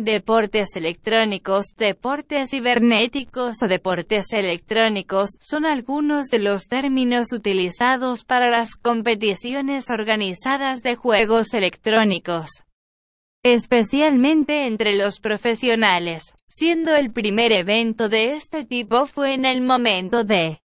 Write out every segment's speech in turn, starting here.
Deportes electrónicos, deportes cibernéticos o deportes electrónicos son algunos de los términos utilizados para las competiciones organizadas de juegos electrónicos, especialmente entre los profesionales, siendo el primer evento de este tipo fue en el momento de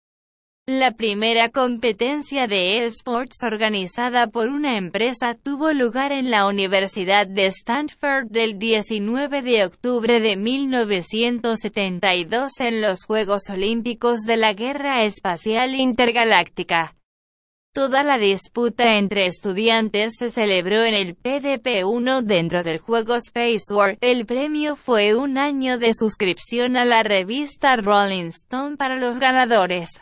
la primera competencia de esports organizada por una empresa tuvo lugar en la Universidad de Stanford del 19 de octubre de 1972 en los Juegos Olímpicos de la Guerra Espacial Intergaláctica. Toda la disputa entre estudiantes se celebró en el PDP-1 dentro del juego Space War. El premio fue un año de suscripción a la revista Rolling Stone para los ganadores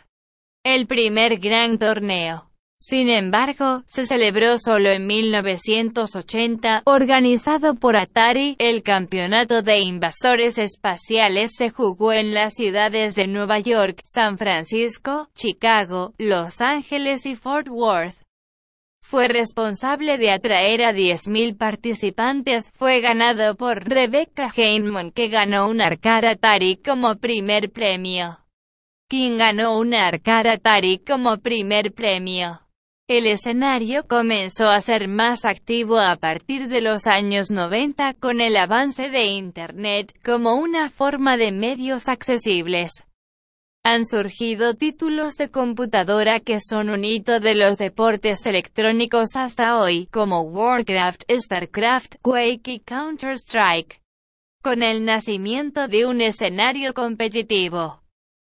el primer gran torneo. Sin embargo, se celebró solo en 1980, organizado por Atari, el campeonato de invasores espaciales se jugó en las ciudades de Nueva York, San Francisco, Chicago, Los Ángeles y Fort Worth. Fue responsable de atraer a 10.000 participantes, fue ganado por Rebecca Heinemann que ganó un arcade Atari como primer premio quien ganó una arcade Atari como primer premio. El escenario comenzó a ser más activo a partir de los años 90 con el avance de Internet como una forma de medios accesibles. Han surgido títulos de computadora que son un hito de los deportes electrónicos hasta hoy, como Warcraft, StarCraft, Quake y Counter-Strike. Con el nacimiento de un escenario competitivo,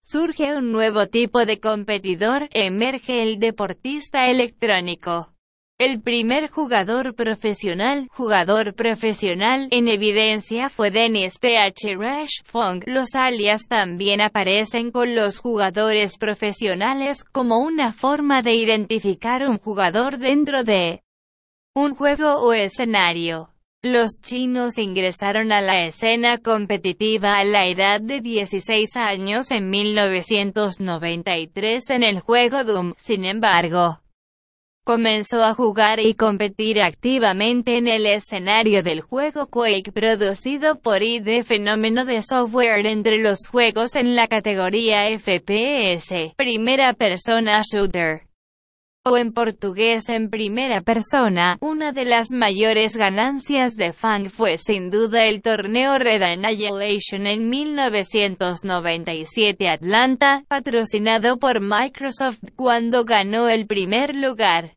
Surge un nuevo tipo de competidor, emerge el deportista electrónico. El primer jugador profesional, jugador profesional, en evidencia fue Dennis T.H. Rush Fong. Los alias también aparecen con los jugadores profesionales como una forma de identificar un jugador dentro de un juego o escenario. Los chinos ingresaron a la escena competitiva a la edad de 16 años en 1993 en el juego Doom, sin embargo. Comenzó a jugar y competir activamente en el escenario del juego Quake producido por ID Fenómeno de Software entre los juegos en la categoría FPS, primera persona shooter o en portugués en primera persona, una de las mayores ganancias de Fang fue sin duda el torneo Red Annihilation en 1997 Atlanta, patrocinado por Microsoft cuando ganó el primer lugar.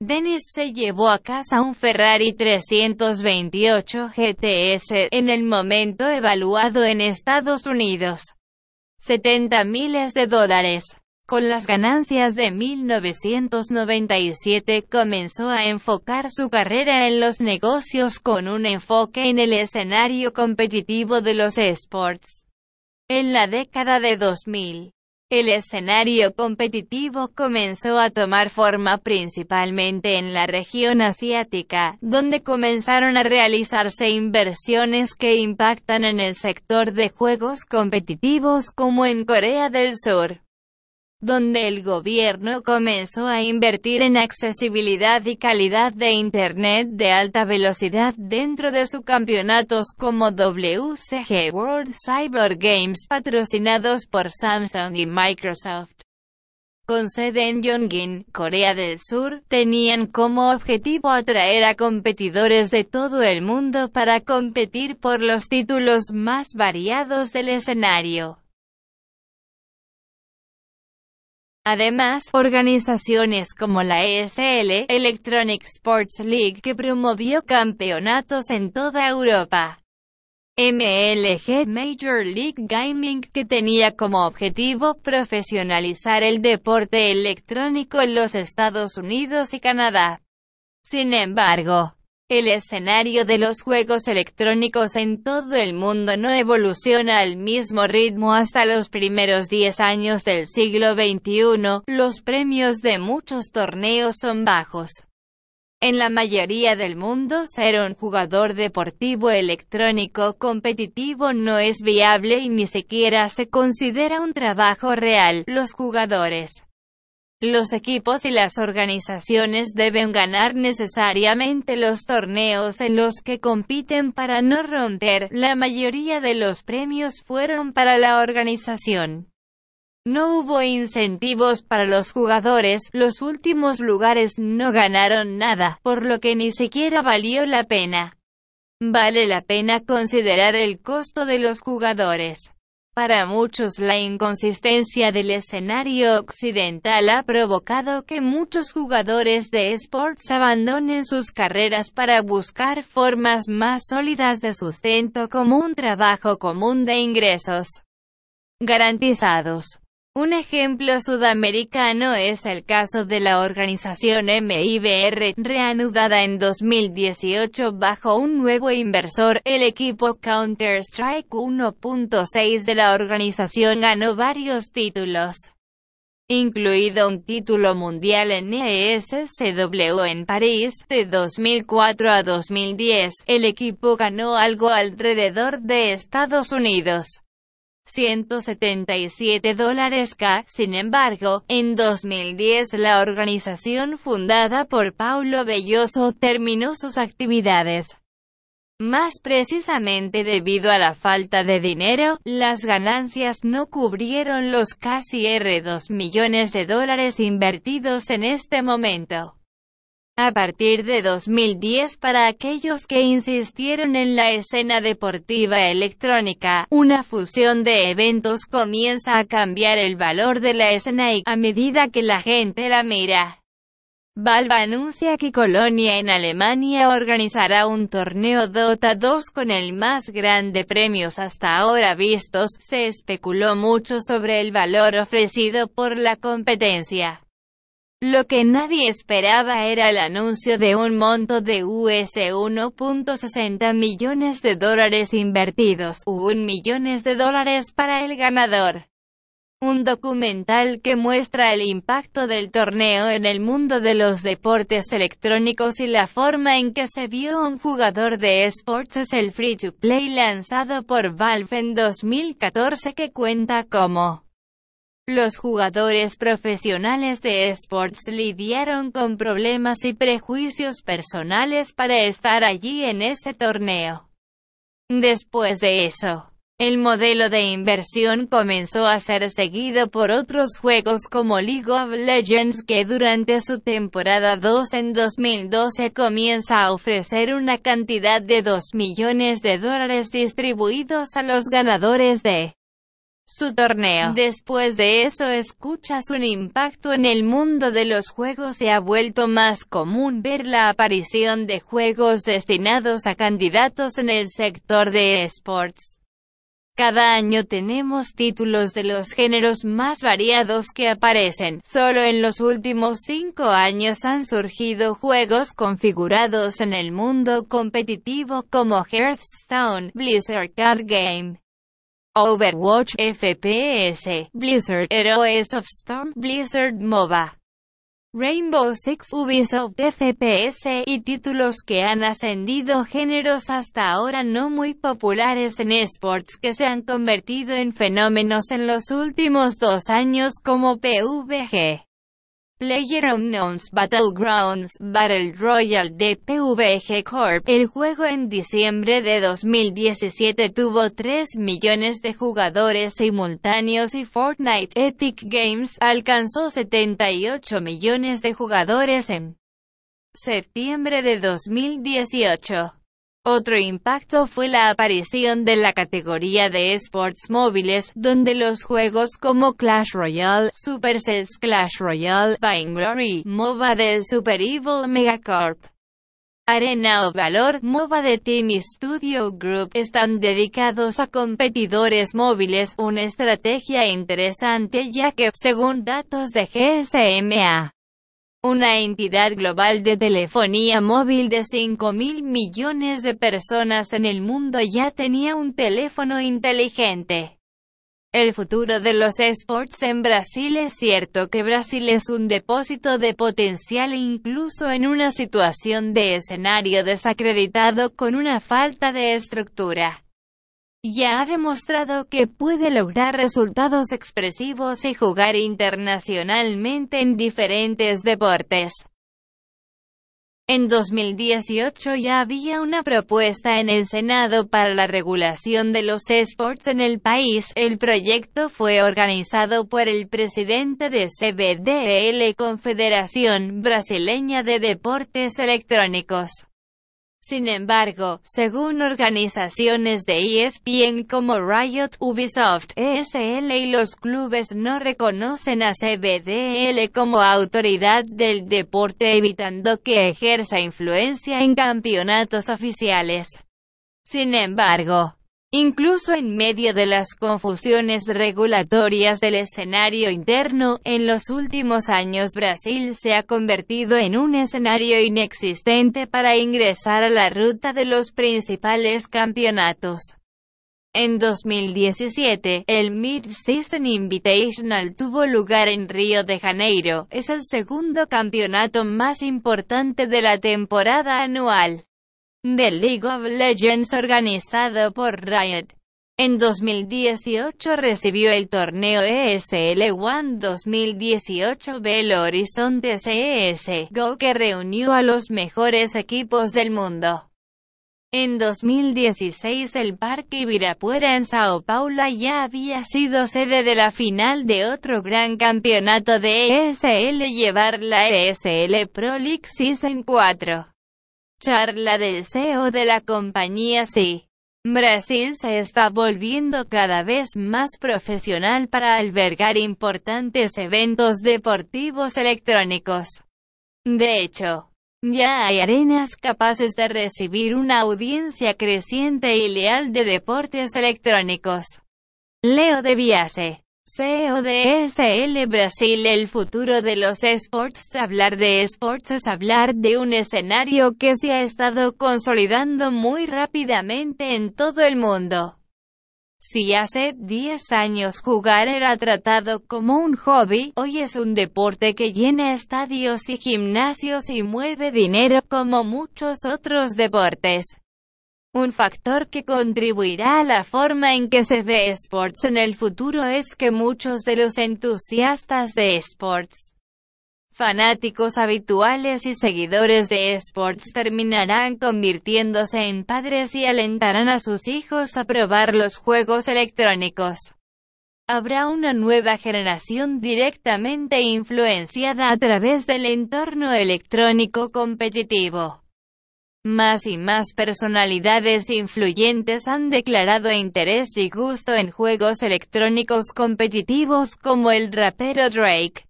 Dennis se llevó a casa un Ferrari 328 GTS, en el momento evaluado en Estados Unidos. 70 miles de dólares. Con las ganancias de 1997 comenzó a enfocar su carrera en los negocios con un enfoque en el escenario competitivo de los esports. En la década de 2000, el escenario competitivo comenzó a tomar forma principalmente en la región asiática, donde comenzaron a realizarse inversiones que impactan en el sector de juegos competitivos como en Corea del Sur donde el gobierno comenzó a invertir en accesibilidad y calidad de Internet de alta velocidad dentro de sus campeonatos como WCG World Cyber Games patrocinados por Samsung y Microsoft. Con sede en Yongin, Corea del Sur, tenían como objetivo atraer a competidores de todo el mundo para competir por los títulos más variados del escenario. Además, organizaciones como la ESL, Electronic Sports League que promovió campeonatos en toda Europa. MLG Major League Gaming que tenía como objetivo profesionalizar el deporte electrónico en los Estados Unidos y Canadá. Sin embargo, el escenario de los juegos electrónicos en todo el mundo no evoluciona al mismo ritmo hasta los primeros 10 años del siglo XXI, los premios de muchos torneos son bajos. En la mayoría del mundo, ser un jugador deportivo electrónico competitivo no es viable y ni siquiera se considera un trabajo real. Los jugadores Los equipos y las organizaciones deben ganar necesariamente los torneos en los que compiten para no romper. La mayoría de los premios fueron para la organización. No hubo incentivos para los jugadores, los últimos lugares no ganaron nada, por lo que ni siquiera valió la pena. Vale la pena considerar el costo de los jugadores. Para muchos la inconsistencia del escenario occidental ha provocado que muchos jugadores de esports abandonen sus carreras para buscar formas más sólidas de sustento como un trabajo común de ingresos garantizados. Un ejemplo sudamericano es el caso de la organización MIBR, reanudada en 2018 bajo un nuevo inversor. El equipo Counter-Strike 1.6 de la organización ganó varios títulos incluido un título mundial en ESCW en París, de 2004 a 2010, el equipo ganó algo alrededor de Estados Unidos. 177 dólares K. Sin embargo, en 2010 la organización fundada por Paulo Belloso terminó sus actividades. Más precisamente debido a la falta de dinero, las ganancias no cubrieron los casi R2 millones de dólares invertidos en este momento. A partir de 2010 para aquellos que insistieron en la escena deportiva electrónica, una fusión de eventos comienza a cambiar el valor de la escena y, a medida que la gente la mira. Valve anuncia que Colonia en Alemania organizará un torneo Dota 2 con el más grande premios hasta ahora vistos. Se especuló mucho sobre el valor ofrecido por la competencia. Lo que nadie esperaba era el anuncio de un monto de US 1.60 millones de dólares invertidos, 1 millones de dólares para el ganador. Un documental que muestra el impacto del torneo en el mundo de los deportes electrónicos y la forma en que se vio un jugador de esports es el Free to Play lanzado por Valve en 2014 que cuenta como los jugadores profesionales de esports lidiaron con problemas y prejuicios personales para estar allí en ese torneo. Después de eso, el modelo de inversión comenzó a ser seguido por otros juegos como League of Legends que durante su temporada 2 en 2012 comienza a ofrecer una cantidad de 2 millones de dólares distribuidos a los ganadores de su torneo. Después de eso escuchas un impacto en el mundo de los juegos se ha vuelto más común ver la aparición de juegos destinados a candidatos en el sector de esports. Cada año tenemos títulos de los géneros más variados que aparecen. Solo en los últimos cinco años han surgido juegos configurados en el mundo competitivo como Hearthstone, Blizzard Card Game, Overwatch, FPS, Blizzard, Heroes of Storm, Blizzard MOBA, Rainbow Six, Ubisoft FPS y títulos que han ascendido géneros hasta ahora no muy populares en esports que se han convertido en fenómenos en los últimos dos años como PUBG. PlayerUnknown's Battlegrounds Battle Royale de PVG Corp. El juego en diciembre de 2017 tuvo 3 millones de jugadores simultáneos y Fortnite Epic Games alcanzó 78 millones de jugadores en septiembre de 2018. Otro impacto fue la aparición de la categoría de esports móviles, donde los juegos como Clash Royale, Supercell's Clash Royale, Vainglory, MOBA del Super Evil Megacorp, Arena o Valor, MOBA de Team Studio Group, están dedicados a competidores móviles, una estrategia interesante ya que, según datos de GSMA, una entidad global de telefonía móvil de 5 mil millones de personas en el mundo ya tenía un teléfono inteligente. El futuro de los esports en Brasil es cierto que Brasil es un depósito de potencial incluso en una situación de escenario desacreditado con una falta de estructura ya ha demostrado que puede lograr resultados expresivos y jugar internacionalmente en diferentes deportes. En 2018 ya había una propuesta en el Senado para la regulación de los esports en el país. El proyecto fue organizado por el presidente de CBDL Confederación Brasileña de Deportes Electrónicos. Sin embargo, según organizaciones de ESPN como Riot, Ubisoft, ESL y los clubes no reconocen a CBDL como autoridad del deporte evitando que ejerza influencia en campeonatos oficiales. Sin embargo, Incluso en medio de las confusiones regulatorias del escenario interno, en los últimos años Brasil se ha convertido en un escenario inexistente para ingresar a la ruta de los principales campeonatos. En 2017, el Mid-Season Invitational tuvo lugar en Río de Janeiro, es el segundo campeonato más importante de la temporada anual de League of Legends organizado por Riot. En 2018 recibió el torneo ESL One 2018 Belo Horizonte CS Go que reunió a los mejores equipos del mundo. En 2016 el Parque Ibirapuera en Sao Paulo ya había sido sede de la final de otro gran campeonato de ESL llevar la ESL Pro League Season 4. Charla del CEO de la compañía sí. Brasil se está volviendo cada vez más profesional para albergar importantes eventos deportivos electrónicos. De hecho, ya hay arenas capaces de recibir una audiencia creciente y leal de deportes electrónicos. Leo de Biase CEO de Brasil El futuro de los esports Hablar de esports es hablar de un escenario que se ha estado consolidando muy rápidamente en todo el mundo. Si hace 10 años jugar era tratado como un hobby, hoy es un deporte que llena estadios y gimnasios y mueve dinero como muchos otros deportes. Un factor que contribuirá a la forma en que se ve esports en el futuro es que muchos de los entusiastas de esports, fanáticos habituales y seguidores de esports terminarán convirtiéndose en padres y alentarán a sus hijos a probar los juegos electrónicos. Habrá una nueva generación directamente influenciada a través del entorno electrónico competitivo. Más y más personalidades influyentes han declarado interés y gusto en juegos electrónicos competitivos como el rapero Drake,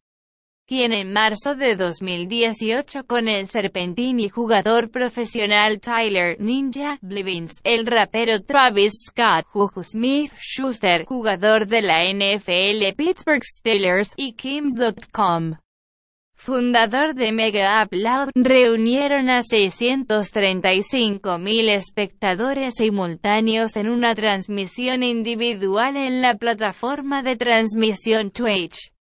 quien en marzo de 2018 con el Serpentini jugador profesional Tyler Ninja Blevins, el rapero Travis Scott, Juju Smith Schuster, jugador de la NFL Pittsburgh Steelers, y Kim.com fundador de Mega Upload, reunieron a 635.000 espectadores simultáneos en una transmisión individual en la plataforma de transmisión Twitch.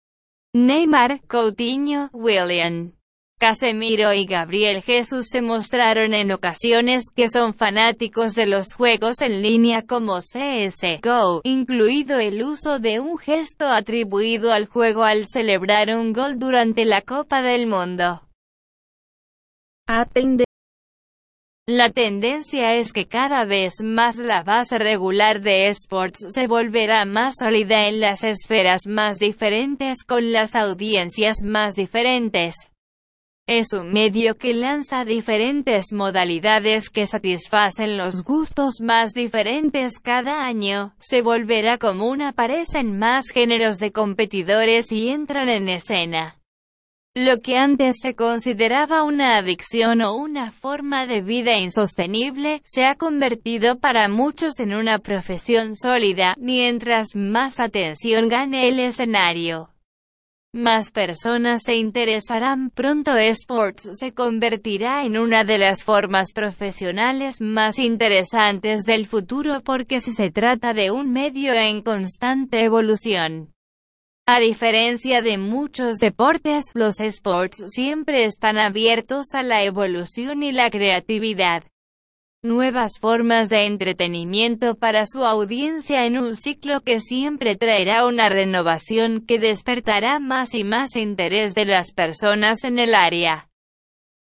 Neymar, Coutinho, William Casemiro y Gabriel Jesús se mostraron en ocasiones que son fanáticos de los juegos en línea como CSGO, incluido el uso de un gesto atribuido al juego al celebrar un gol durante la Copa del Mundo. La tendencia es que cada vez más la base regular de esports se volverá más sólida en las esferas más diferentes con las audiencias más diferentes. Es un medio que lanza diferentes modalidades que satisfacen los gustos más diferentes cada año, se volverá común aparecen más géneros de competidores y entran en escena. Lo que antes se consideraba una adicción o una forma de vida insostenible, se ha convertido para muchos en una profesión sólida, mientras más atención gane el escenario. Más personas se interesarán pronto esports se convertirá en una de las formas profesionales más interesantes del futuro porque se trata de un medio en constante evolución. A diferencia de muchos deportes, los esports siempre están abiertos a la evolución y la creatividad. Nuevas formas de entretenimiento para su audiencia en un ciclo que siempre traerá una renovación que despertará más y más interés de las personas en el área.